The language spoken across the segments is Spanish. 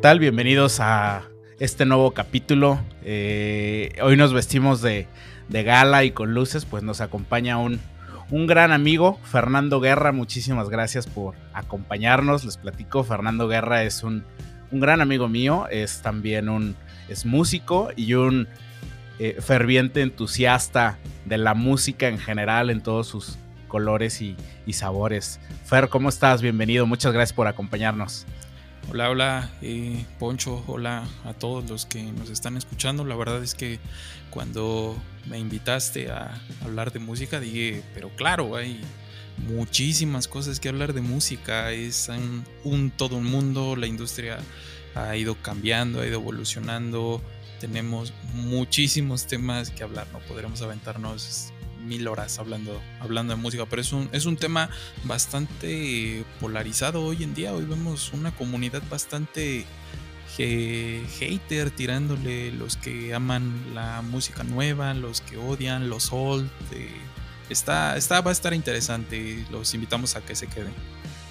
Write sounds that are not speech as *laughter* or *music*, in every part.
tal? Bienvenidos a este nuevo capítulo. Eh, hoy nos vestimos de, gala y con luces, pues nos acompaña un, un gran amigo, Fernando Guerra. Muchísimas gracias por acompañarnos. Les platico, Fernando Guerra es un, un gran amigo mío, es también un es músico y un eh, ferviente entusiasta de la música en general en todos sus colores y, sabores. Fer, ¿cómo estás? Bienvenido, muchas gracias por acompañarnos. Hola, hola, eh, Poncho, hola a todos los que nos están escuchando. La verdad es que cuando me invitaste a hablar de música, dije, pero claro, hay muchísimas cosas que hablar de música. Es un todo un mundo, la industria ha ido cambiando, ha ido evolucionando. Tenemos muchísimos temas que hablar, no podremos aventarnos mil horas hablando, hablando de música, pero es un, es un tema bastante polarizado hoy en día. Hoy vemos una comunidad bastante hater tirándole los que aman la música nueva, los que odian, los old. Eh, está, está, va a estar interesante. Los invitamos a que se queden.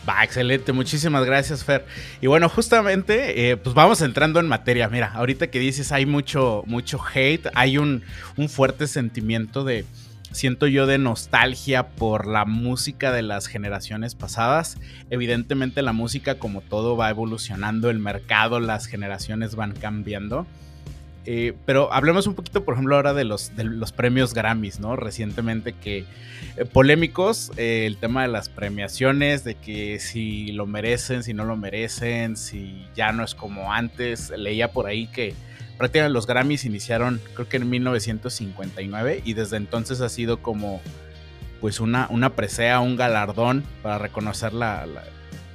Va, excelente, muchísimas gracias, Fer. Y bueno, justamente, eh, pues vamos entrando en materia. Mira, ahorita que dices hay mucho, mucho hate, hay un, un fuerte sentimiento de, siento yo, de nostalgia por la música de las generaciones pasadas. Evidentemente la música, como todo, va evolucionando, el mercado, las generaciones van cambiando. Eh, pero hablemos un poquito, por ejemplo, ahora de los, premios Grammys, ¿no? Recientemente que eh, polémicos, eh, el tema de las premiaciones, de que si lo merecen, si no lo merecen, si ya no es como antes. Leía por ahí que prácticamente los Grammys iniciaron creo que en 1959 y desde entonces ha sido como pues una, una presea, un galardón para reconocer la,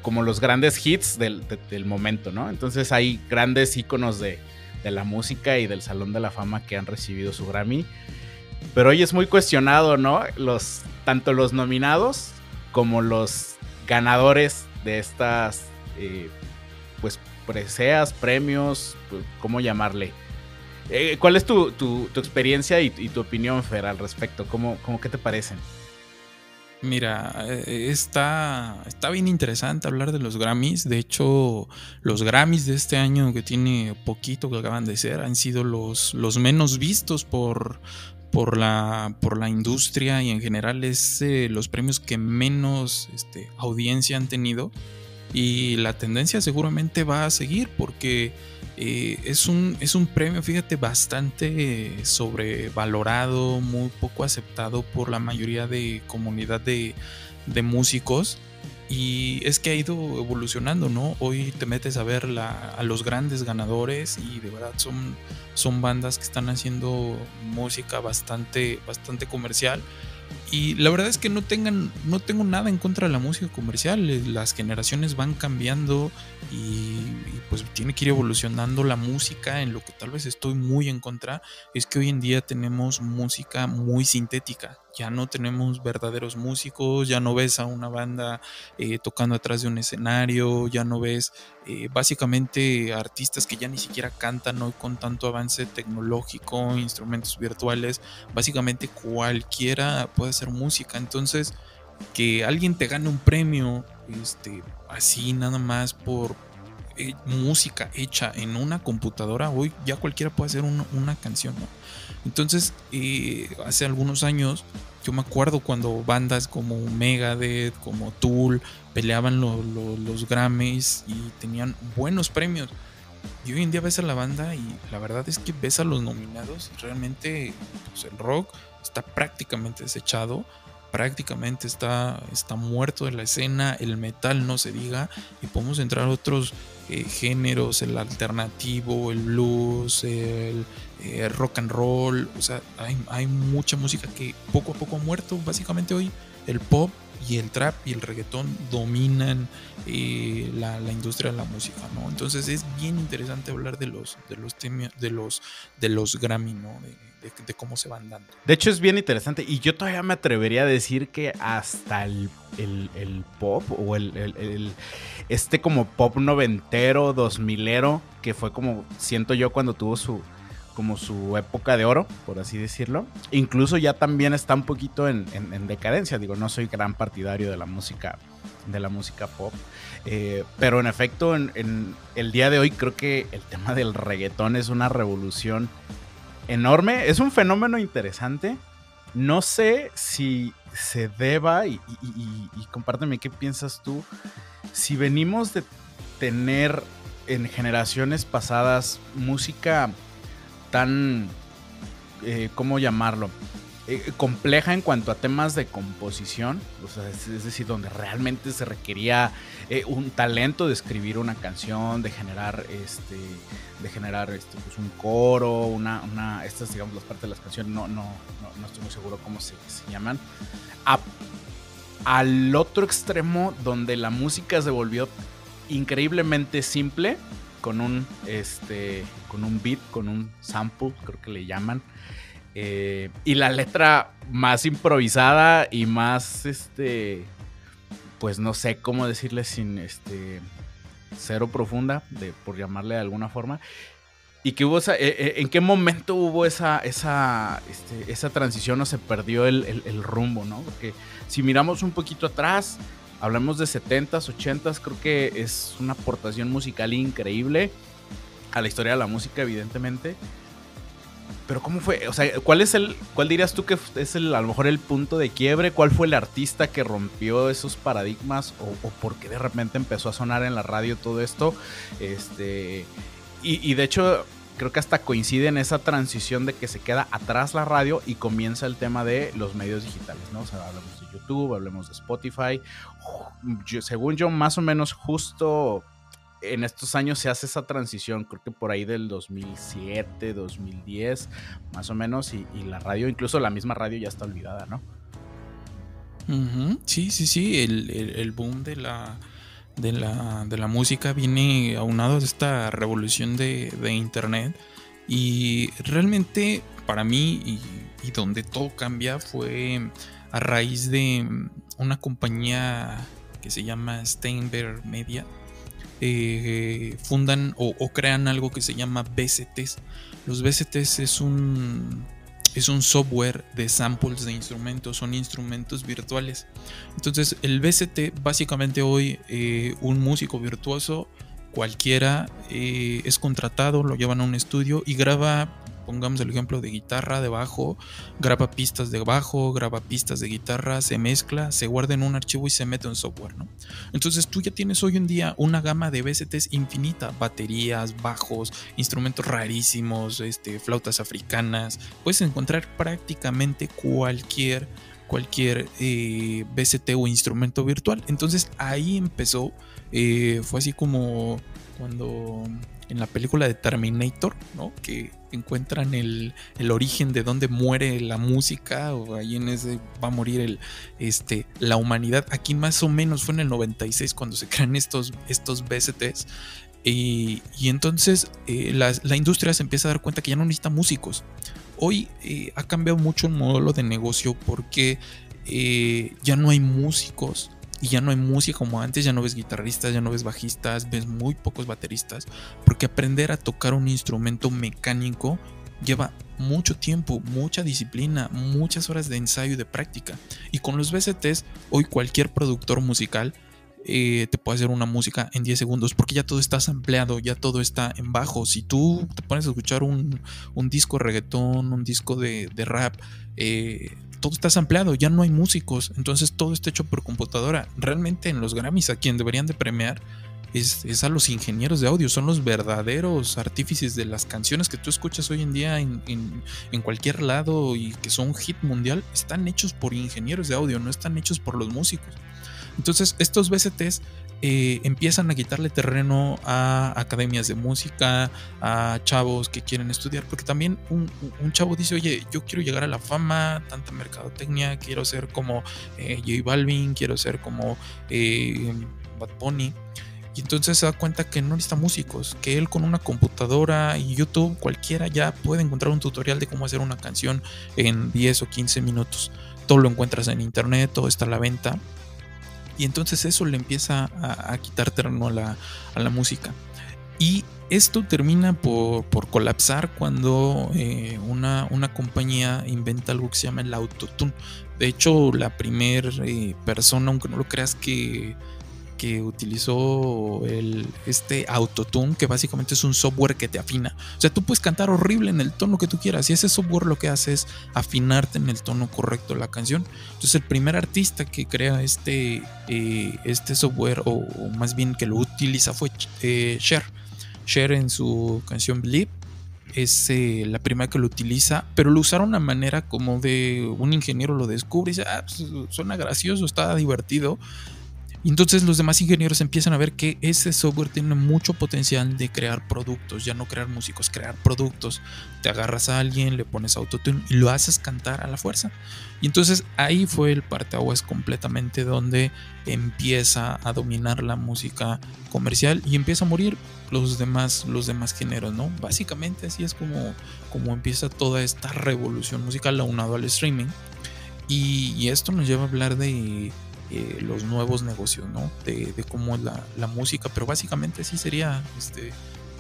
como los grandes hits del, del momento, ¿no? Entonces hay grandes íconos de de la música y del Salón de la Fama que han recibido su Grammy. Pero hoy es muy cuestionado, ¿no? Los, tanto los nominados como los ganadores de estas, eh, pues, preseas, premios, pues, ¿cómo llamarle? Eh, ¿Cuál es tu, experiencia y, tu opinión, Fer, al respecto? ¿Cómo, cómo qué te parecen? Mira, eh, está, está bien interesante hablar de los Grammys. De hecho, los Grammys de este año, que tiene poquito que acaban de ser, han sido los, los menos vistos por, por, la, por la industria y en general es eh, los premios que menos este, audiencia han tenido. Y la tendencia seguramente va a seguir porque eh, es, un, es un premio, fíjate, bastante sobrevalorado, muy poco aceptado por la mayoría de comunidad de, músicos. Y es que ha ido evolucionando, ¿no? Hoy te metes a ver a los grandes ganadores y de verdad son, son bandas que están haciendo música bastante, bastante comercial y la verdad es que no, tengan, no tengo nada en contra de la música comercial. Eh, las generaciones van cambiando y, pues tiene que ir evolucionando la música. En lo que tal vez estoy muy en contra es que hoy en día tenemos música muy sintética ya no tenemos verdaderos músicos, ya no ves a una banda eh, tocando atrás de un escenario, ya no ves eh, básicamente artistas que ya ni siquiera cantan hoy con tanto avance tecnológico, instrumentos virtuales, básicamente cualquiera puede hacer música, entonces que alguien te gane un premio este, así nada más por eh, música hecha en una computadora, hoy ya cualquiera puede hacer una, canción. Entonces, eh, hace algunos años, yo me acuerdo cuando bandas como Megadeth, como Tool, peleaban los Grammys y tenían buenos premios. Y hoy en día ves a la banda y la verdad es que ves a los nominados y realmente pues, el rock está prácticamente desechado, prácticamente está, está muerto de la escena, el metal no se diga, y podemos entrar a otros eh, géneros, el alternativo, el blues, el eh, rock and roll, o sea, hay, mucha música que poco a poco ha muerto. Básicamente hoy el pop y el trap y el reggaetón dominan eh, la, industria de la música, ¿no? Entonces es bien interesante hablar de los, de los, de los, de los Grammy, ¿no? De, cómo se van dando. De hecho es bien interesante y yo todavía me atrevería a decir que hasta el, pop o el, este como pop noventero, dos milero, que fue como siento yo cuando tuvo su, como su época de oro, por así decirlo. Incluso ya también está un poquito en, decadencia. Digo, no soy gran partidario de la música de la música pop. Eh, pero en efecto, en, el día de hoy creo que el tema del reggaetón es una revolución enorme. Es un fenómeno interesante. No sé si se deba, y, compárteme qué piensas tú, si venimos de tener en generaciones pasadas música tan, eh, ¿cómo llamarlo? Eh, compleja en cuanto a temas de composición, o sea, es, decir, donde realmente se requería eh, un talento de escribir una canción, de generar este, de generar este, pues un coro, una, una, estas digamos las partes de las canciones, no, no, no, estoy muy seguro cómo se, se llaman, al otro extremo donde la música se volvió increíblemente simple con un este con un beat, con un sample, creo que le llaman. Eh, y la letra más improvisada y más este pues no sé cómo decirle sin este cero profunda, de, por llamarle de alguna forma. Y que hubo esa, eh, eh, ¿en qué momento hubo esa, esa, este, esa transición o se perdió el, rumbo, no? Porque si miramos un poquito atrás, hablamos de 70s, 80s, creo que es una aportación musical increíble a la historia de la música, evidentemente. Pero ¿cómo fue? O sea, ¿cuál es el, cuál dirías tú que es el, a lo mejor el punto de quiebre? ¿Cuál fue el artista que rompió esos paradigmas? ¿O, por qué de repente empezó a sonar en la radio todo esto? Este, y, de hecho, creo que hasta coincide en esa transición de que se queda atrás la radio y comienza el tema de los medios digitales, ¿no? O sea, hablamos de YouTube, hablemos de Spotify. según yo, más o menos justo en estos años se hace esa transición, creo que por ahí del 2007, 2010, más o menos, y, la radio, incluso la misma radio ya está olvidada, ¿no? Sí, sí, sí, el, boom de la, de la, de la música viene aunado de esta revolución de, Internet y realmente para mí y, y donde todo cambia fue a raíz de una compañía que se llama Steinberg Media eh, fundan o, crean algo que se llama BCTs. Los BCTs es un, es un software de samples de instrumentos, son instrumentos virtuales. Entonces el BCT básicamente hoy eh, un músico virtuoso cualquiera eh, es contratado, lo llevan a un estudio y graba pongamos el ejemplo de guitarra, de bajo, graba pistas de bajo, graba pistas de guitarra, se mezcla, se guarda en un archivo y se mete en software, ¿no? Entonces tú ya tienes hoy en día una gama de VSTs infinita, baterías, bajos, instrumentos rarísimos, este, flautas africanas, puedes encontrar prácticamente cualquier cualquier eh, BCT o instrumento virtual. Entonces ahí empezó, eh, fue así como cuando en la película de Terminator, ¿no? Que encuentran el, origen de dónde muere la música, o ahí en ese va a morir el, este, la humanidad. Aquí más o menos fue en el 96 cuando se crean estos, estos BSTs. Y, entonces eh, la, industria se empieza a dar cuenta que ya no necesita músicos. Hoy eh, ha cambiado mucho el modelo de negocio porque eh, ya no hay músicos y ya no hay música como antes, ya no ves guitarristas, ya no ves bajistas, ves muy pocos bateristas, porque aprender a tocar un instrumento mecánico lleva mucho tiempo, mucha disciplina, muchas horas de ensayo y de práctica. Y con los VSTs, hoy cualquier productor musical eh, te puede hacer una música en 10 segundos porque ya todo está ampliado, ya todo está en bajo. Si tú te pones a escuchar un, un disco reggaetón, un disco de, de rap, eh, todo está ampliado, ya no hay músicos, entonces todo está hecho por computadora. Realmente en los Grammys a quien deberían de premiar es, a los ingenieros de audio, son los verdaderos artífices de las canciones que tú escuchas hoy en día en, en, cualquier lado y que son hit mundial, están hechos por ingenieros de audio, no están hechos por los músicos. Entonces estos BCTs eh, empiezan a quitarle terreno a academias de música, a chavos que quieren estudiar, porque también un, chavo dice, oye, yo quiero llegar a la fama, tanta mercadotecnia, quiero ser como eh, J Balvin, quiero ser como eh, Bad Bunny. Y entonces se da cuenta que no necesita músicos, que él con una computadora y YouTube, cualquiera ya puede encontrar un tutorial de cómo hacer una canción en 10 o 15 minutos. Todo lo encuentras en internet, todo está a la venta. Y entonces eso le empieza a, quitar terreno a la, música. Y esto termina por, colapsar cuando eh, una, una, compañía inventa algo que se llama el autotune. De hecho, la primera eh, persona, aunque no lo creas, que que utilizó el, este autotune, que básicamente es un software que te afina. O sea, tú puedes cantar horrible en el tono que tú quieras y ese software lo que hace es afinarte en el tono correcto de la canción. Entonces, el primer artista que crea este, eh, este software, o, más bien que lo utiliza, fue eh, Cher. Cher en su canción Believe es eh, la primera que lo utiliza, pero lo usaron una manera como de un ingeniero lo descubre y dice, ah, pues, suena gracioso, está divertido, y entonces los demás ingenieros empiezan a ver que ese software tiene mucho potencial de crear productos, ya no crear músicos, crear productos. Te agarras a alguien, le pones autotune y lo haces cantar a la fuerza. Y entonces ahí fue el parteaguas completamente donde empieza a dominar la música comercial y empieza a morir los demás, los demás géneros, ¿no? Básicamente así es como, como empieza toda esta revolución musical aunado al streaming. y esto nos lleva a hablar de eh, los nuevos negocios, ¿no? De, cómo es la, música, pero básicamente sí sería este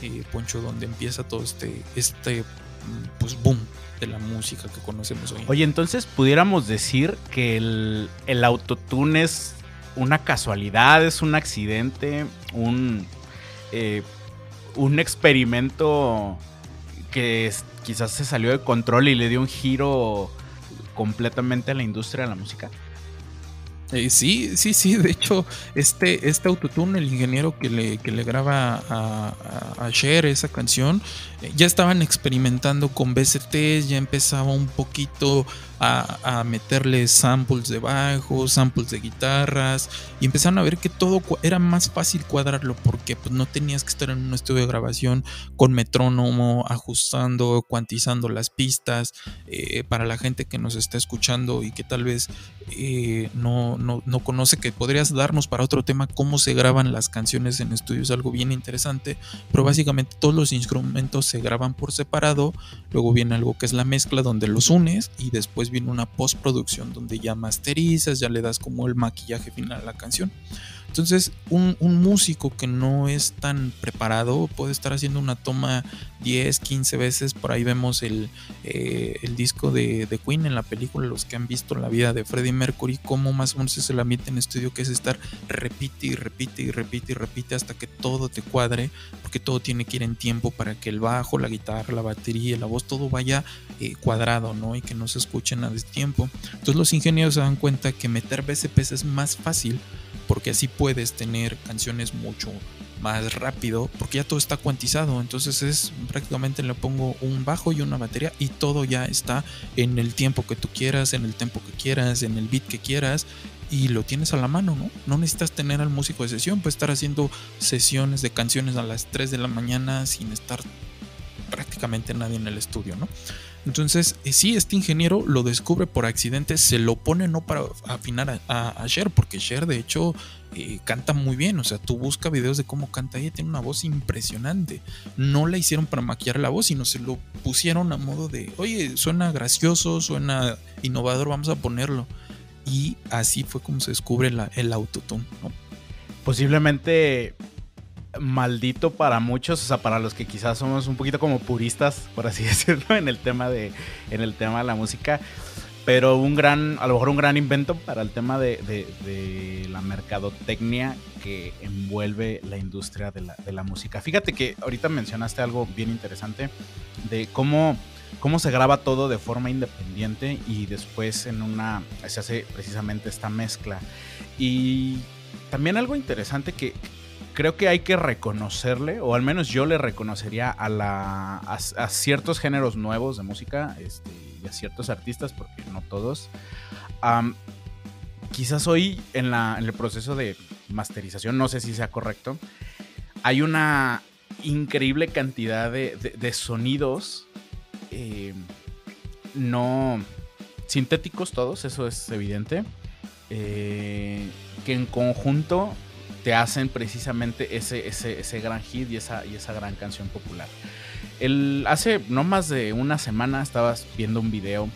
eh, Poncho donde empieza todo este, este mm, pues boom de la música que conocemos hoy. Oye, entonces pudiéramos decir que el, el autotune es una casualidad, es un accidente, un, eh, un experimento que quizás se salió de control y le dio un giro completamente a la industria de la música. Eh, sí, sí, sí. De hecho, este, este autotune, el ingeniero que le, que le graba a, Cher esa canción, eh, ya estaban experimentando con BCTs, ya empezaba un poquito a, meterle samples de bajo, samples de guitarras y empezaron a ver que todo era más fácil cuadrarlo porque pues, no tenías que estar en un estudio de grabación con metrónomo, ajustando, cuantizando las pistas. Eh, para la gente que nos está escuchando y que tal vez eh, no, no, no, conoce, que podrías darnos para otro tema cómo se graban las canciones en estudios, algo bien interesante, pero básicamente todos los instrumentos se graban por separado, luego viene algo que es la mezcla donde los unes y después viene una postproducción donde ya masterizas, ya le das como el maquillaje final a la canción. Entonces, un, músico que no es tan preparado puede estar haciendo una toma 10, 15 veces. Por ahí vemos el, eh, el disco de, de, Queen en la película, los que han visto la vida de Freddie Mercury, cómo más o menos es el ambiente en estudio, que es estar repite y repite y repite y repite hasta que todo te cuadre, porque todo tiene que ir en tiempo para que el bajo, la guitarra, la batería, la voz, todo vaya eh, cuadrado, ¿no? Y que no se escuche nada de tiempo. Entonces los ingenieros se dan cuenta que meter BCPs es más fácil porque así puedes tener canciones mucho más rápido porque ya todo está cuantizado entonces es prácticamente le pongo un bajo y una batería y todo ya está en el tiempo que tú quieras en el tempo que quieras en el beat que quieras y lo tienes a la mano, ¿no? No necesitas tener al músico de sesión, puedes estar haciendo sesiones de canciones a las 3 de la mañana sin estar prácticamente nadie en el estudio, ¿no? Entonces, eh, sí, este ingeniero lo descubre por accidente, se lo pone no para afinar a, Cher, porque Cher de hecho eh, canta muy bien, o sea, tú busca videos de cómo canta ella, tiene una voz impresionante. No la hicieron para maquillar la voz, sino se lo pusieron a modo de, oye, suena gracioso, suena innovador, vamos a ponerlo. Y así fue como se descubre el autotune, Posiblemente maldito para muchos, o sea, para los que quizás somos un poquito como puristas, por así *laughs* decirlo, en el tema de, en el tema de la música, pero un gran, a lo mejor un gran invento para el tema de, de, la mercadotecnia que envuelve la industria de la, de la, música. Fíjate que ahorita mencionaste algo bien interesante de cómo, cómo se graba todo de forma independiente y después en una, se hace precisamente esta mezcla. Y también algo interesante que, creo que hay que reconocerle, o al menos yo le reconocería a, la, a, ciertos géneros nuevos de música este, y a ciertos artistas, porque no todos. quizás hoy en, la, en el proceso de masterización, no sé si sea correcto, hay una increíble cantidad de, sonidos eh, no sintéticos todos, eso es evidente, eh, que en conjunto te hacen precisamente ese, ese, gran hit y esa, y esa gran canción popular. El, hace no más de una semana estabas viendo un video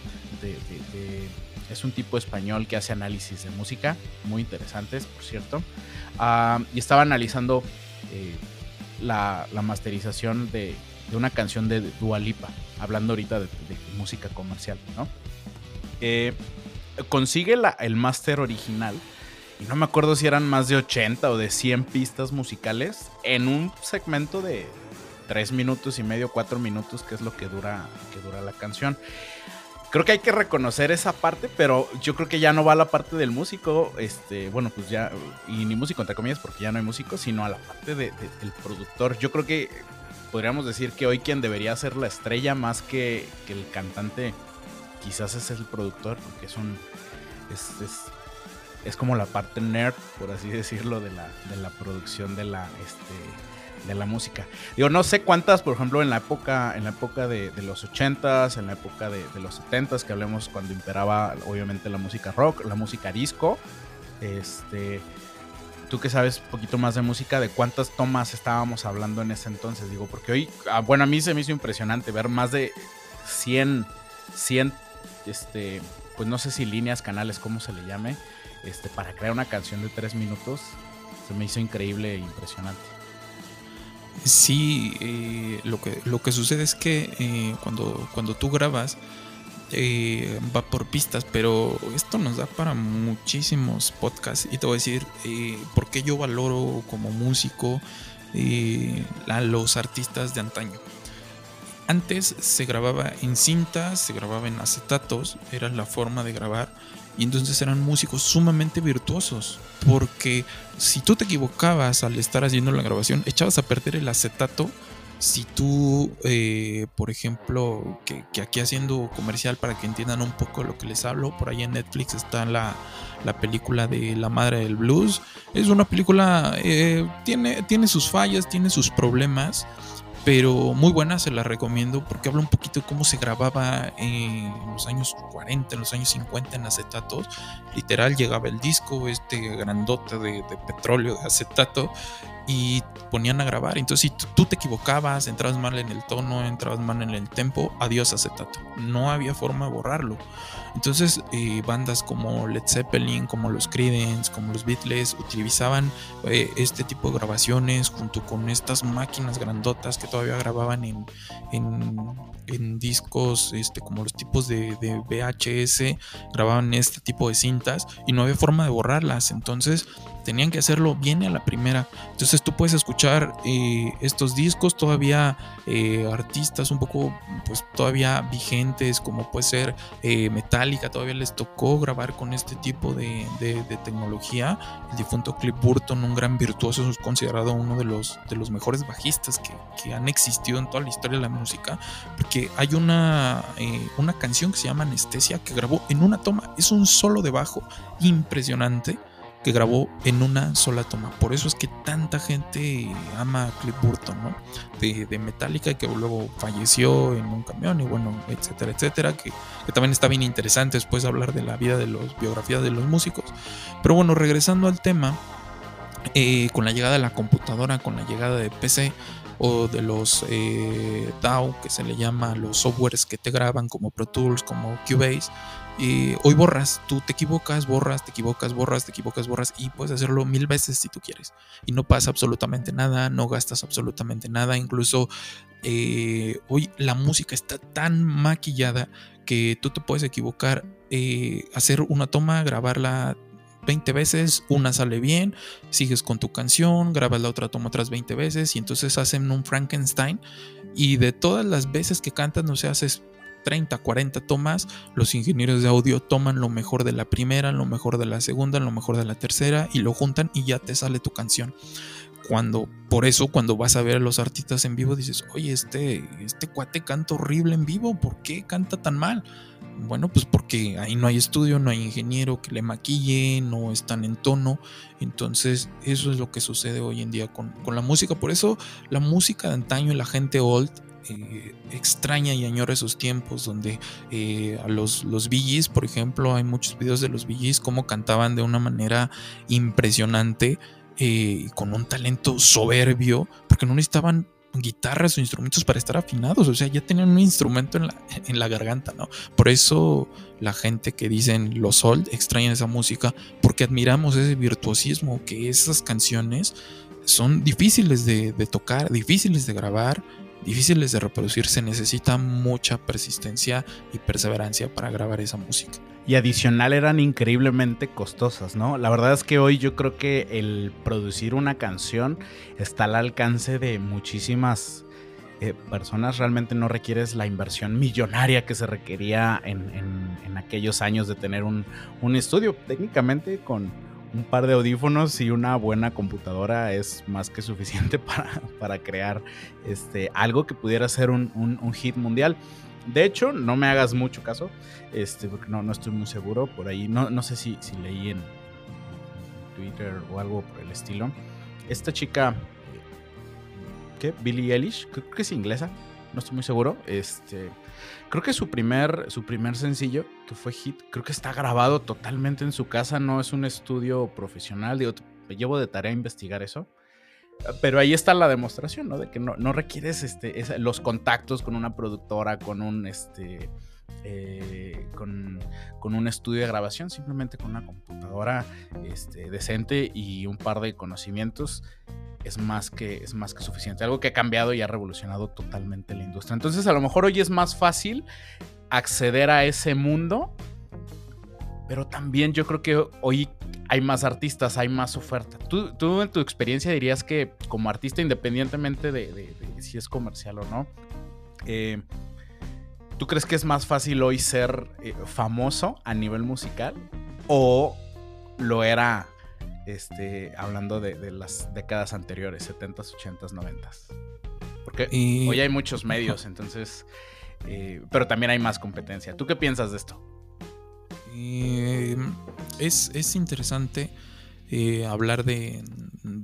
de, es un tipo español que hace análisis de música, muy interesantes, por cierto. Ah, y estaba analizando eh, la, masterización de, una canción de Dua Lipa, hablando ahorita de, música comercial, ¿no? Eh, consigue la, el máster original y no me acuerdo si eran más de 80 o de 100 pistas musicales en un segmento de 3 minutos y medio, 4 minutos, que es lo que dura, que dura la canción. Creo que hay que reconocer esa parte, pero yo creo que ya no va a la parte del músico, este, bueno, pues ya, y ni músico entre comillas, porque ya no hay músico, sino a la parte del productor. Yo creo que podríamos decir que hoy quien debería ser la estrella más que, el cantante, quizás es el productor, porque es un, es como la parte nerd, por así decirlo, de la, de la producción de la, este, de la música. Digo, no sé cuántas, por ejemplo, en la época, en la época de, los 80s, en la época de, los 70s, que hablemos cuando imperaba obviamente la música rock, la música disco, este... Tú que sabes un poquito más de música, ¿de cuántas tomas estábamos hablando en ese entonces? Digo, porque hoy, ah, bueno, a mí se me hizo impresionante ver más de 100, 100, este, pues no sé si líneas, canales, cómo se le llame, este, para crear una canción de tres minutos, se me hizo increíble e impresionante. Sí, eh, lo, que, lo que sucede es que eh, cuando, cuando tú grabas, eh, va por pistas, pero esto nos da para muchísimos podcasts. Y te voy a decir por qué yo valoro como músico a los artistas de antaño. Antes se grababa en cintas, se grababa en acetatos, era la forma de grabar y entonces eran músicos sumamente virtuosos. Porque si tú te equivocabas al estar haciendo la grabación, echabas a perder el acetato. Si tú, eh, por ejemplo, que, aquí haciendo comercial para que entiendan un poco lo que les hablo, por ahí en Netflix está la, película de La Madre del Blues. Es una película, eh, tiene, tiene sus fallas, tiene sus problemas pero muy buena, se la recomiendo porque habla un poquito de cómo se grababa en los años 40, en los años 50 en acetatos. Literal, llegaba el disco, este grandote de, de petróleo, de acetato, y ponían a grabar. Entonces, si tú te equivocabas, entrabas mal en el tono, entrabas mal en el tempo, adiós acetato. No había forma de borrarlo. Entonces, eh, bandas como Led Zeppelin, como los Creedence, como los Beatles, utilizaban eh, este tipo de grabaciones junto con estas máquinas grandotas que todavía grababan en, en, discos, este, como los tipos de, de VHS, grababan este tipo de cintas y no había forma de borrarlas. Entonces, tenían que hacerlo bien a la primera. Entonces tú puedes escuchar eh, estos discos todavía eh, artistas un poco pues todavía vigentes como puede ser eh, Metallica, todavía les tocó grabar con este tipo de, tecnología. El difunto Cliff Burton, un gran virtuoso, es considerado uno de los, de los mejores bajistas que, que han existido en toda la historia de la música, porque hay una, una canción que se llama Anestesia que grabó en una toma, es un solo de bajo impresionante que grabó en una sola toma. Por eso es que tanta gente ama a Cliff Burton, ¿no? De, de Metallica, que luego falleció en un camión y bueno, etcétera, etcétera, que, también está bien interesante después hablar de la vida de los, biografías de los músicos. Pero bueno, regresando al tema, eh, con la llegada de la computadora, con la llegada de PC, o de los eh, DAW, que se le llama los softwares que te graban como Pro Tools, como Cubase, hoy borras, tú te equivocas, borras, te equivocas, borras, te equivocas, borras y puedes hacerlo mil veces si tú quieres. Y no pasa absolutamente nada, no gastas absolutamente nada. Incluso eh, hoy la música está tan maquillada que tú te puedes equivocar, eh, hacer una toma, grabarla 20 veces, una sale bien, sigues con tu canción, grabas la otra toma otras 20 veces y entonces hacen un Frankenstein y de todas las veces que cantas, no sé, haces 30, 40 tomas, los ingenieros de audio toman lo mejor de la primera, lo mejor de la segunda, lo mejor de la tercera y lo juntan y ya te sale tu canción. Cuando, por eso, cuando vas a ver a los artistas en vivo, dices, oye, este, este cuate canta horrible en vivo, ¿por qué canta tan mal? Bueno, pues porque ahí no hay estudio, no hay ingeniero que le maquille, no están en tono. Entonces, eso es lo que sucede hoy en día con, con la música. Por eso, la música de antaño, la gente old, eh, extraña y añora esos tiempos donde eh, a los, los por ejemplo, hay muchos videos de los VGs como cantaban de una manera impresionante eh, y con un talento soberbio, porque no necesitaban guitarras o instrumentos para estar afinados, o sea, ya tenían un instrumento en la, en la garganta, ¿no? Por eso la gente que dicen los old extrañan esa música, porque admiramos ese virtuosismo que esas canciones son difíciles de, de tocar, difíciles de grabar, difíciles de reproducir. Se necesita mucha persistencia y perseverancia para grabar esa música. Y adicional eran increíblemente costosas, ¿no? La verdad es que hoy yo creo que el producir una canción está al alcance de muchísimas eh, personas. Realmente no requieres la inversión millonaria que se requería en, aquellos años de tener un, un estudio. Técnicamente con un par de audífonos y una buena computadora es más que suficiente *laughs* para, para crear este, algo que pudiera ser un, un, hit mundial. De hecho, no me hagas mucho caso, este, porque no, no estoy muy seguro. Por ahí, no, no sé si, si leí en, Twitter o algo por el estilo. Esta chica, ¿qué? Billie Eilish, creo que es inglesa, no estoy muy seguro. Este, creo que su primer, su primer sencillo, que fue hit, creo que está grabado totalmente en su casa, no es un estudio profesional. Digo, me llevo de tarea a investigar eso. Pero ahí está la demostración, ¿no? De que no, no requieres este, los contactos con una productora, con un, este, eh, con, con, un estudio de grabación, simplemente con una computadora este, decente y un par de conocimientos es más que es más que suficiente. Algo que ha cambiado y ha revolucionado totalmente la industria. Entonces, a lo mejor hoy es más fácil acceder a ese mundo, pero también yo creo que hoy hay más artistas, hay más oferta. ¿Tú, en tu experiencia dirías que como artista, independientemente de, si es comercial o no, eh, ¿tú crees que es más fácil hoy ser eh, famoso a nivel musical? ¿O lo era este, hablando de, las décadas anteriores, 70s, 80s, 90s. Porque hoy hay muchos medios, entonces, eh, pero también hay más competencia. ¿Tú qué piensas de esto? es, interesante eh, hablar de,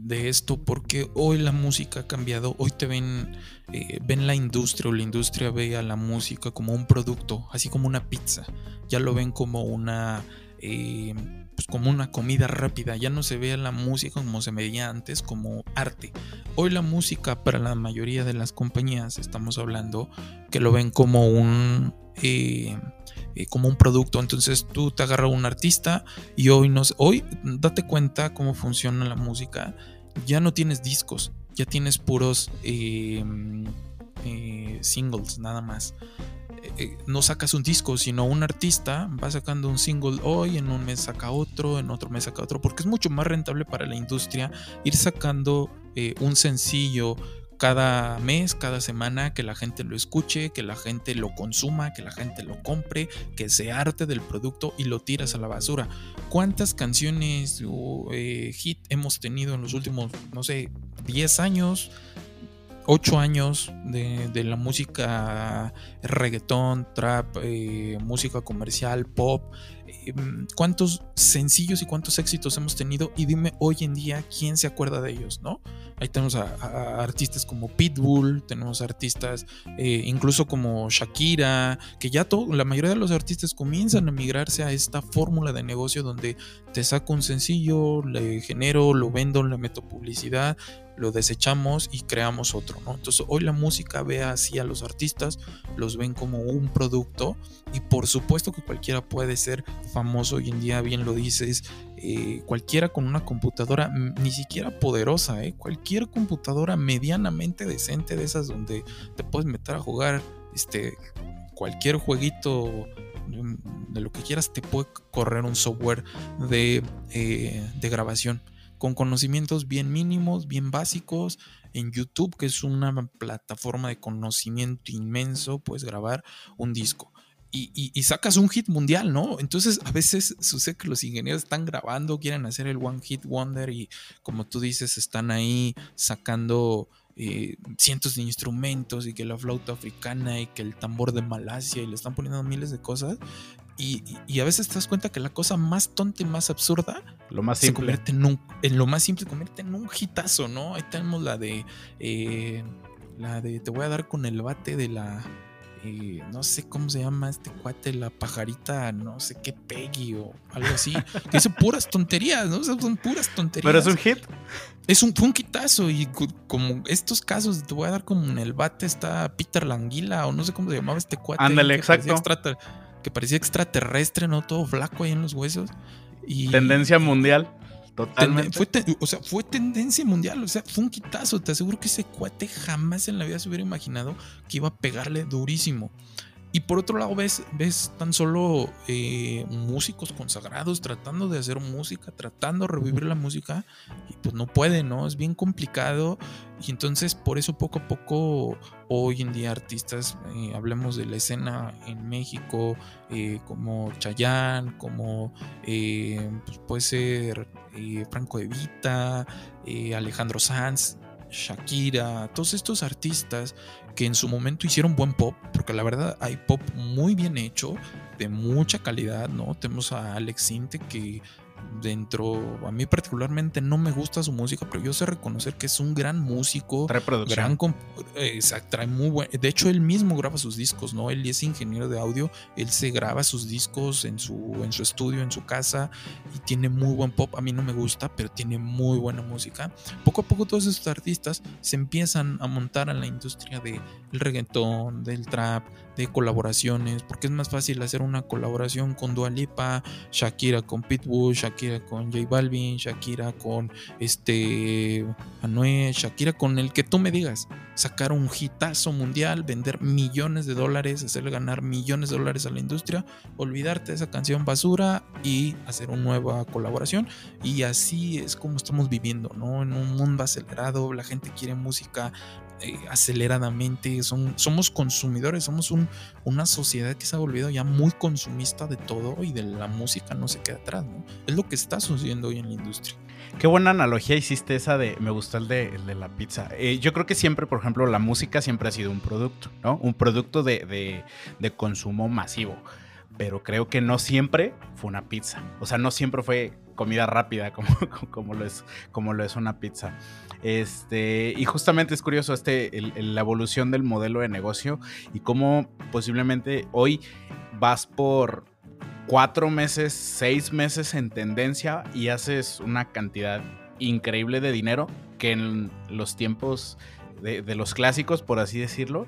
esto porque hoy la música ha cambiado, hoy te ven, eh, ven la industria o la industria ve a la música como un producto, así como una pizza, ya lo ven como una pues como una comida rápida, ya no se ve la música como se veía antes, como arte. Hoy la música para la mayoría de las compañías estamos hablando que lo ven como un eh, eh, como un producto. Entonces tú te agarras un artista y hoy no hoy date cuenta cómo funciona la música. Ya no tienes discos, ya tienes puros eh, singles nada más. Eh, no sacas un disco, sino un artista va sacando un single hoy, en un mes saca otro, en otro mes saca otro, porque es mucho más rentable para la industria ir sacando eh, un sencillo cada mes, cada semana, que la gente lo escuche, que la gente lo consuma, que la gente lo compre, que se arte del producto y lo tiras a la basura. ¿Cuántas canciones o eh, hit hemos tenido en los últimos, no sé, 10 años? ocho años de, la música reggaetón, trap, eh, música comercial, pop. Em, ¿Cuántos sencillos y cuántos éxitos hemos tenido? Y dime hoy en día quién se acuerda de ellos, ¿no? Ahí tenemos a, artistas como Pitbull, tenemos artistas eh, incluso como Shakira, que ya la mayoría de los artistas comienzan a migrarse a esta fórmula de negocio donde te saco un sencillo, le genero, lo vendo, le meto publicidad lo desechamos y creamos otro, ¿no? Entonces hoy la música ve así a los artistas, los ven como un producto y por supuesto que cualquiera puede ser famoso hoy en día, bien lo dices, eh, cualquiera con una computadora ni siquiera poderosa, ¿eh? cualquier computadora medianamente decente de esas donde te puedes meter a jugar este, cualquier jueguito de lo que quieras, te puede correr un software de, eh, de grabación con conocimientos bien mínimos, bien básicos. En YouTube, que es una plataforma de conocimiento inmenso, puedes grabar un disco. Y, sacas un hit mundial, ¿no? Entonces a veces sucede que los ingenieros están grabando, quieren hacer el One Hit Wonder y como tú dices, están ahí sacando eh, cientos de instrumentos y que la flauta africana y que el tambor de Malasia y le están poniendo miles de cosas y, a veces te das cuenta que la cosa más tonta y más absurda lo más se convierte en un en lo más simple se convierte en un hitazo, ¿no? Ahí tenemos la de eh, la de te voy a dar con el bate de la eh, no sé cómo se llama este cuate, la pajarita, no sé qué Peggy o algo así, que dice puras tonterías, ¿no? son puras tonterías. Pero es un hit. Es un, fue hitazo y como estos casos, te voy a dar como en el bate está Peter Languila o no sé cómo se llamaba este cuate. Ándale, exacto que parecía extraterrestre, ¿no? Todo flaco ahí en los huesos. Y, Tendencia mundial. Totalmente. Fue o sea, fue tendencia mundial, o sea, fue un quitazo. Te aseguro que ese cuate jamás en la vida se hubiera imaginado que iba a pegarle durísimo. Y por otro lado, ves, ves tan solo eh, músicos consagrados tratando de hacer música, tratando de revivir la música, y pues no pueden, ¿no? Es bien complicado. Y entonces, por eso poco a poco, hoy en día, artistas, eh, hablemos de la escena en México, eh, como Chayanne, como pues puede ser Franco Evita, Alejandro Sanz, Shakira, todos estos artistas que en su momento hicieron buen pop, porque la verdad hay pop muy bien hecho, de mucha calidad, ¿no? Tenemos a Alex Sinte que dentro, a mí particularmente no me gusta su música, pero yo sé reconocer que es un gran músico, gran exacto, trae muy buen, de hecho él mismo graba sus discos, ¿no? Él es ingeniero de audio, él se graba sus discos en su en su estudio, en su casa y tiene muy buen pop, a mí no me gusta, pero tiene muy buena música. Poco a poco todos estos artistas se empiezan a montar en la industria del reggaetón, del trap, de colaboraciones, porque es más fácil hacer una colaboración con Dua Lipa, Shakira con Pitbull, Shakira con J Balvin, Shakira con este Anuel, Shakira con el que tú me digas, sacar un hitazo mundial, vender millones de dólares, hacerle ganar millones de dólares a la industria, olvidarte de esa canción basura y hacer una nueva colaboración y así es como estamos viviendo, ¿no? En un mundo acelerado, la gente quiere música eh, aceleradamente, son, somos consumidores, somos un, una sociedad que se ha volvido ya muy consumista de todo y de la música no se queda atrás, ¿no? Es lo que está sucediendo hoy en la industria. Qué buena analogía hiciste esa de, me gustó el de, el de la pizza. Eh, yo creo que siempre, por ejemplo, la música siempre ha sido un producto, ¿no? Un producto de, de, de consumo masivo pero creo que no siempre fue una pizza. O sea, no siempre fue comida rápida como, *laughs* como, lo, es, como lo es una pizza. Este, y justamente es curioso este, la evolución del modelo de negocio y cómo posiblemente hoy vas por cuatro meses, seis meses en tendencia y haces una cantidad increíble de dinero que en los tiempos de, de los clásicos, por así decirlo,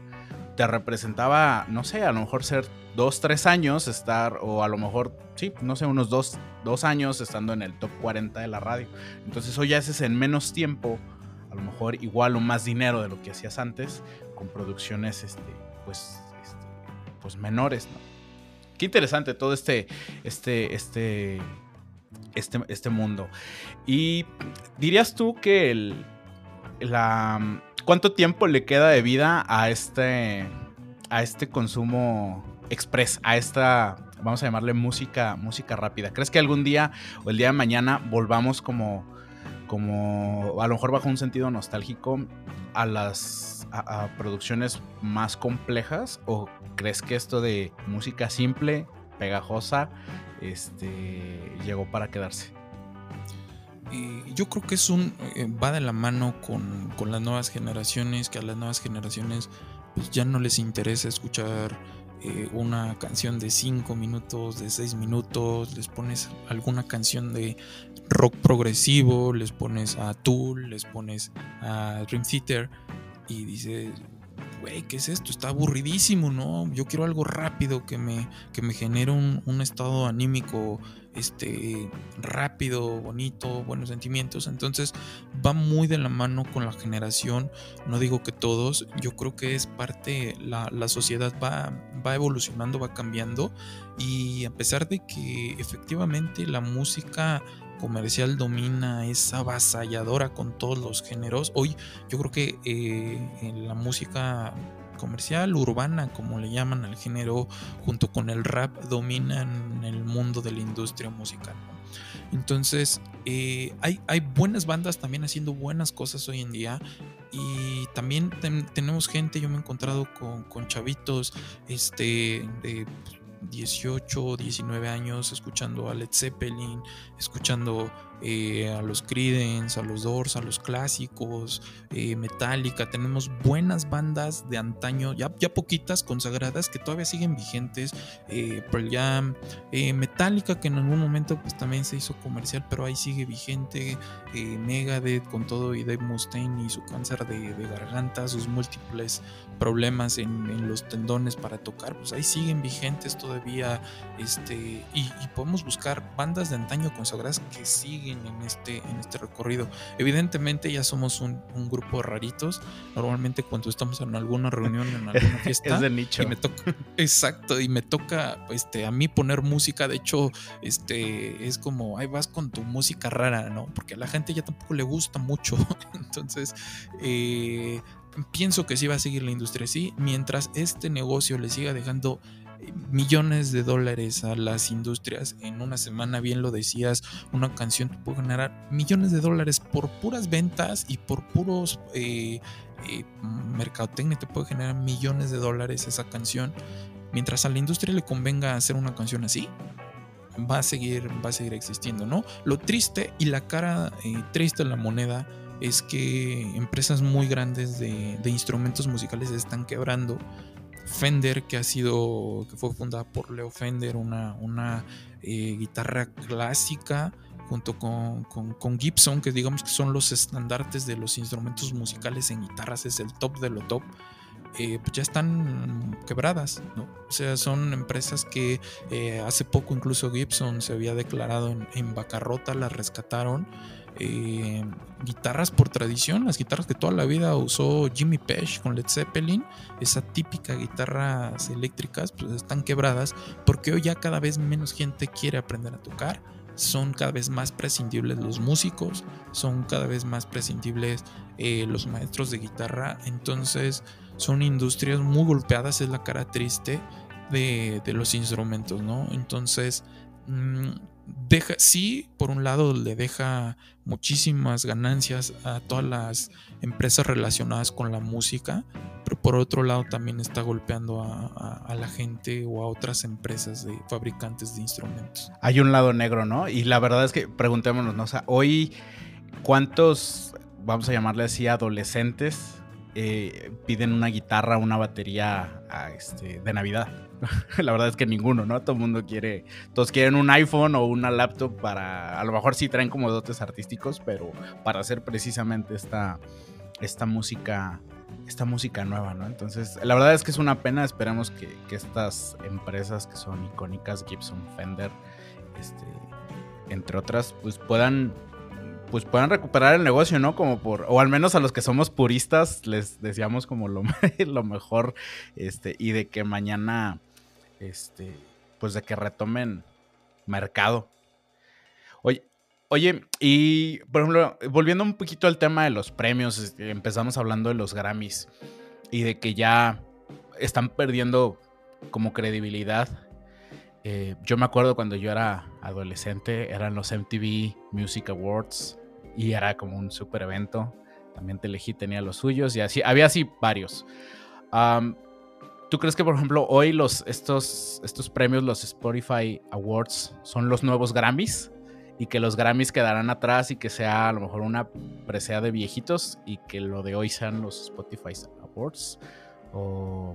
te representaba, no sé, a lo mejor ser dos, tres años estar, o a lo mejor, sí, no sé, unos dos, dos años estando en el top 40 de la radio. Entonces hoy haces en menos tiempo, a lo mejor igual o más dinero de lo que hacías antes, con producciones, este, pues, este, pues menores, ¿no? Qué interesante todo este, este, este, este, este mundo. Y dirías tú que el, la, ¿cuánto tiempo le queda de vida a este, a este consumo express, a esta, vamos a llamarle música, música rápida. ¿Crees que algún día o el día de mañana volvamos como, como a lo mejor bajo un sentido nostálgico a las producciones más complejas? ¿O crees que esto de música simple, pegajosa, este, llegó para quedarse? Yo creo que es un eh, va de la mano con, con, las nuevas generaciones, que a las nuevas generaciones pues ya no les interesa escuchar eh, una canción de 5 minutos, de 6 minutos, les pones alguna canción de rock progresivo, les pones a Tool, les pones a Dream Theater y dices, güey, ¿qué es esto? Está aburridísimo, ¿no? Yo quiero algo rápido que me, que me genere un, un estado anímico este, rápido, bonito, buenos sentimientos. Entonces va muy de la mano con la generación. No digo que todos, yo creo que es parte, la, la sociedad va, va evolucionando, va cambiando. Y a pesar de que efectivamente la música comercial domina, es avasalladora con todos los géneros. Hoy yo creo que eh, la música comercial, urbana, como le llaman al género, junto con el rap, dominan el mundo de la industria musical. Entonces, eh, hay, hay, buenas bandas también haciendo buenas cosas hoy en día. Y también tenemos gente, yo me he encontrado con, con chavitos este, de 18, 19 años escuchando a Led Zeppelin, escuchando eh, a los Creedence, a los Doors, a los clásicos, eh, Metallica. Tenemos buenas bandas de antaño, ya, ya poquitas consagradas que todavía siguen vigentes. Eh, Pearl Jam, Metallica que en algún momento pues también se hizo comercial, pero ahí sigue vigente. Megadeth con todo y Dave Mustaine y su cáncer de, garganta, sus múltiples problemas en, los tendones para tocar, pues ahí siguen vigentes todavía. Este, y, y podemos buscar bandas de antaño consagradas que siguen siguen en este, en este recorrido. Evidentemente ya somos un, grupo de raritos. Normalmente cuando estamos en alguna reunión, en alguna *laughs* fiesta. es de nicho. Y me toca, exacto, y me toca este, a mí poner música. De hecho, este, es como, ahí vas con tu música rara, ¿no? Porque a la gente ya tampoco le gusta mucho. *laughs* Entonces, eh, pienso que sí va a seguir la industria así, mientras este negocio le siga dejando millones de dólares a las industrias. En una semana, bien lo decías, una canción te puede generar millones de dólares por puras ventas y por puros eh, eh, mercadotecnia te puede generar millones de dólares esa canción. Mientras a la industria le convenga hacer una canción así, va a seguir, va a seguir existiendo, ¿no? Lo triste y la cara eh, triste de la moneda es que empresas muy grandes de, de instrumentos musicales se están quebrando Fender, que ha sido, que fue fundada por Leo Fender, una, una eh, guitarra clásica, junto con, con, Gibson, que digamos que son los estandartes de los instrumentos musicales en guitarras, es el top de lo top. Eh, pues ya están quebradas, ¿no? O sea, son empresas que eh, hace poco incluso Gibson se había declarado en, en bancarrota, las rescataron eh, guitarras por tradición, las guitarras que toda la vida usó Jimmy Page con Led Zeppelin, esa típica guitarras eléctricas, pues están quebradas porque hoy ya cada vez menos gente quiere aprender a tocar. Son cada vez más prescindibles los músicos, son cada vez más prescindibles eh, los maestros de guitarra. Entonces, son industrias muy golpeadas, es la cara triste de, los instrumentos, ¿no? Entonces, mmm, deja, sí, por un lado le deja muchísimas ganancias a todas las empresas relacionadas con la música, pero por otro lado también está golpeando a, la gente o a otras empresas de fabricantes de instrumentos. Hay un lado negro, ¿no? Y la verdad es que preguntémonos, ¿no? O sea, hoy, ¿cuántos, vamos a llamarle así, adolescentes eh, piden una guitarra, una batería este, de Navidad? *laughs* la verdad es que ninguno, ¿no? Todo el mundo quiere, todos quieren un iPhone o una laptop para, a lo mejor sí traen como dotes artísticos, pero para hacer precisamente esta, esta música, esta música nueva, ¿no? Entonces, la verdad es que es una pena, esperamos que, estas empresas que son icónicas, Gibson, Fender, este, entre otras, pues puedan pues puedan recuperar el negocio, ¿no? Como por, o al menos a los que somos puristas les deseamos como lo, *laughs* lo mejor, este, y de que mañana este, pues de que retomen mercado. Oye, oye, y por ejemplo, volviendo un poquito al tema de los premios, empezamos hablando de los Grammys y de que ya están perdiendo como credibilidad. Eh, yo me acuerdo cuando yo era adolescente, eran los MTV Music Awards y era como un super evento. También Teleji tenía los suyos y así, había así varios. ¿Tú crees que, por ejemplo, hoy los, estos, estos premios, los Spotify Awards, son los nuevos Grammys? Y que los Grammys quedarán atrás y que sea a lo mejor una presea de viejitos y que lo de hoy sean los Spotify Awards? ¿O,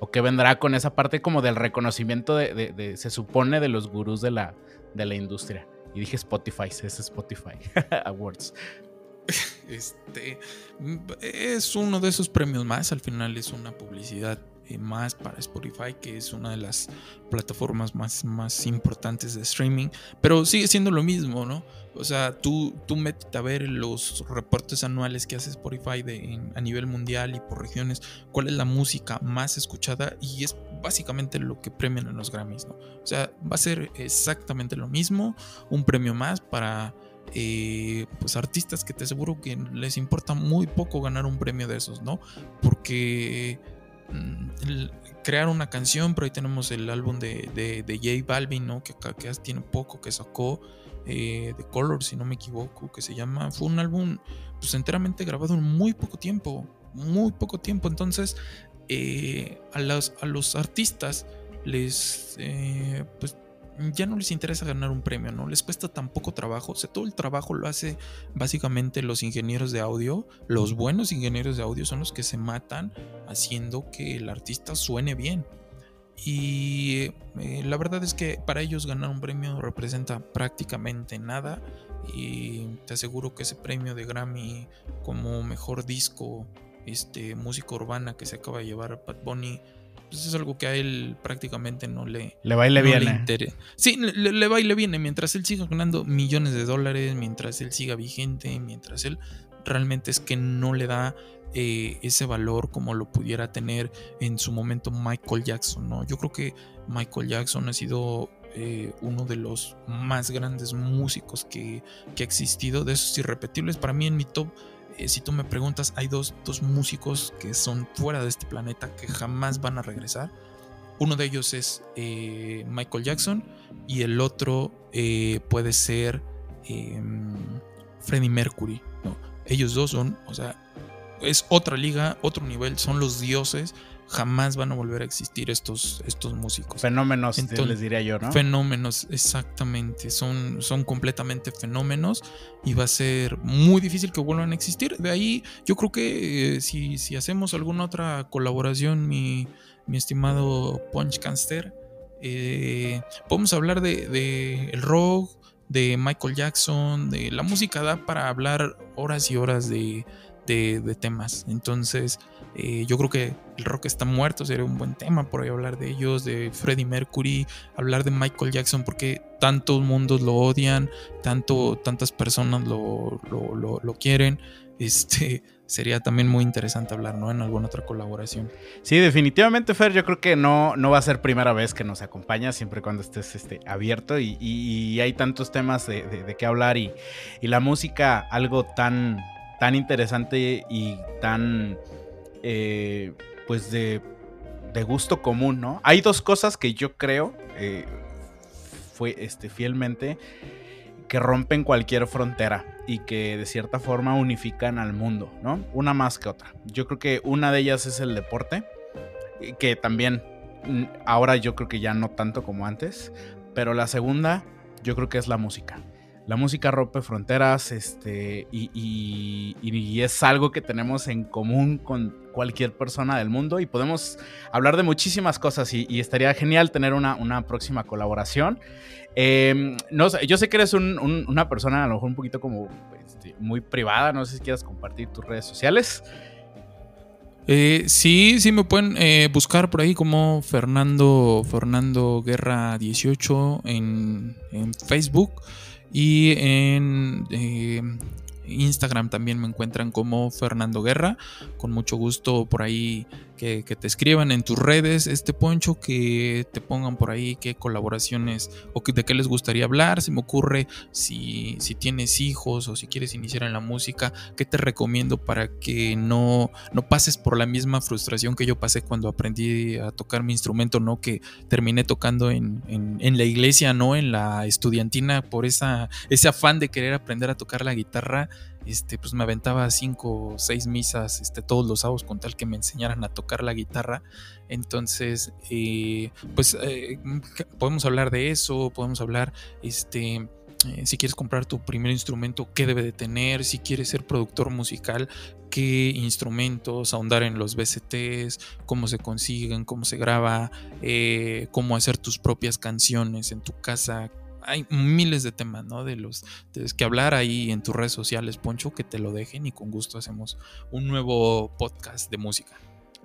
o qué vendrá con esa parte como del reconocimiento de, se supone, de los gurús de la, de la industria? Y dije Spotify, es Spotify *laughs* Awards. Este es uno de esos premios más. Al final es una publicidad eh, más para Spotify, que es una de las plataformas más, más importantes de streaming, pero sigue siendo lo mismo, ¿no? O sea, tú, tú metes a ver los reportes anuales que hace Spotify de, a nivel mundial y por regiones, cuál es la música más escuchada y es básicamente lo que premian en los Grammys, ¿no? O sea, va a ser exactamente lo mismo, un premio más para... Eh, pues artistas que te aseguro que les importa muy poco ganar un premio de esos, ¿no? Porque crear una canción, pero ahí tenemos el álbum de, de, J Balvin, ¿no? Que, que tiene poco, que sacó eh, de Color, si no me equivoco, que se llama, fue un álbum pues enteramente grabado en muy poco tiempo, muy poco tiempo, entonces eh, a, los, a los artistas les, eh, pues ya no les interesa ganar un premio, ¿no? Les cuesta tan poco trabajo. O sea, todo el trabajo lo hace básicamente los ingenieros de audio. Los buenos ingenieros de audio son los que se matan haciendo que el artista suene bien. Y eh, la verdad es que para ellos ganar un premio representa prácticamente nada. Y te aseguro que ese premio de Grammy como mejor disco, este, música urbana que se acaba de llevar Pat Bunny pues es algo que a él prácticamente no le... Le va y le viene. sí, le, le, va y le viene. Mientras él siga ganando millones de dólares, mientras él siga vigente, mientras él realmente es que no le da eh, ese valor como lo pudiera tener en su momento Michael Jackson, ¿no? Yo creo que Michael Jackson ha sido eh, uno de los más grandes músicos que, ha existido, de esos irrepetibles. Para mí en mi top, eh, si tú me preguntas, hay dos, músicos que son fuera de este planeta que jamás van a regresar. Uno de ellos es Michael Jackson y el otro puede ser em, Freddie Mercury. ¿no? Ellos dos son, o sea, es otra liga, otro nivel, son los dioses. Jamás van a volver a existir estos, estos músicos. Fenómenos, les diría yo, ¿no? Fenómenos, exactamente. Son, son completamente fenómenos y va a ser muy difícil que vuelvan a existir. De ahí, yo creo que eh, si, si, hacemos alguna otra colaboración, mi, mi estimado Punch Canster, eh, podemos hablar de, de el rock, de Michael Jackson, de la música da para hablar horas y horas de, de, temas. Entonces, eh, yo creo que el rock está muerto, sería un buen tema por ahí hablar de ellos, de Freddie Mercury, hablar de Michael Jackson, porque tantos mundos lo odian, tanto, tantas personas lo, lo, quieren. Este *laughs* sería también muy interesante hablar, ¿no? En alguna otra colaboración. Sí, definitivamente, Fer, yo creo que no, no va a ser primera vez que nos acompaña, siempre cuando estés este, abierto y, hay tantos temas de, de, qué hablar y, y la música, algo tan tan interesante y tan, eh, pues, de, de, gusto común, ¿no? Hay dos cosas que yo creo, eh, fue, este, fielmente, que rompen cualquier frontera y que de cierta forma unifican al mundo, ¿no? Una más que otra. Yo creo que una de ellas es el deporte, que también mm, ahora yo creo que ya no tanto como antes, pero la segunda yo creo que es la música la música rompe fronteras este, y, es algo que tenemos en común con cualquier persona del mundo y podemos hablar de muchísimas cosas y, estaría genial tener una, una próxima colaboración. Em, no yo sé que eres una persona a lo mejor un poquito como este, muy privada, no sé si quieras compartir tus redes sociales. Eh, sí, sí me pueden eh, buscar por ahí como Fernando, Fernando Guerra 18 en, en Facebook. Y en eh, Instagram también me encuentran como Fernando Guerra. Con mucho gusto por ahí que, te escriban en tus redes este poncho, que te pongan por ahí qué colaboraciones o de qué les gustaría hablar. Se me ocurre si, si tienes hijos o si quieres iniciar en la música, qué te recomiendo para que no, no pases por la misma frustración que yo pasé cuando aprendí a tocar mi instrumento, ¿no? Que terminé tocando en, en, la iglesia, ¿no? En la estudiantina por esa, ese afán de querer aprender a tocar la guitarra este, pues me aventaba cinco o seis misas este, todos los sábados con tal que me enseñaran a tocar la guitarra. Entonces, eh, pues eh, podemos hablar de eso, podemos hablar, este, eh, si quieres comprar tu primer instrumento, qué debe de tener, si quieres ser productor musical, qué instrumentos, ahondar en los BCTs, cómo se consiguen, cómo se graba, cómo hacer tus propias canciones en tu casa, hay miles de temas, ¿no? De los que hablar ahí en tus redes sociales, Poncho, que te lo dejen y con gusto hacemos un nuevo podcast de música.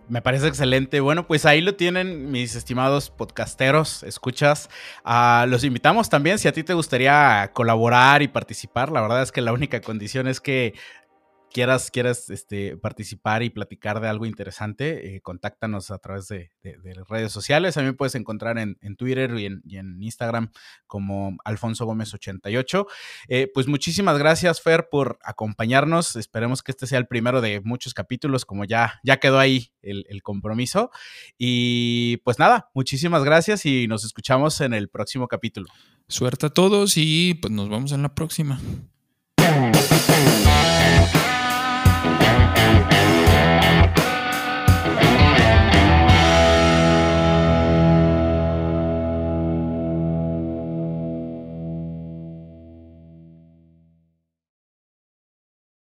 Me parece excelente. Bueno, pues ahí lo tienen mis estimados podcasteros, escuchas. Ah, los invitamos también si a ti te gustaría colaborar y participar. La verdad es que la única condición es que quieras, quieras este, participar y platicar de algo interesante, eh, contáctanos a través de, redes sociales. A mí me puedes encontrar en, Twitter y en, Instagram como Alfonso Gómez 88. Eh, pues muchísimas gracias, Fer, por acompañarnos. Esperemos que este sea el primero de muchos capítulos, como ya, ya quedó ahí el, el compromiso. Y pues nada, muchísimas gracias y nos escuchamos en el próximo capítulo. Suerte a todos y pues nos vemos en la próxima.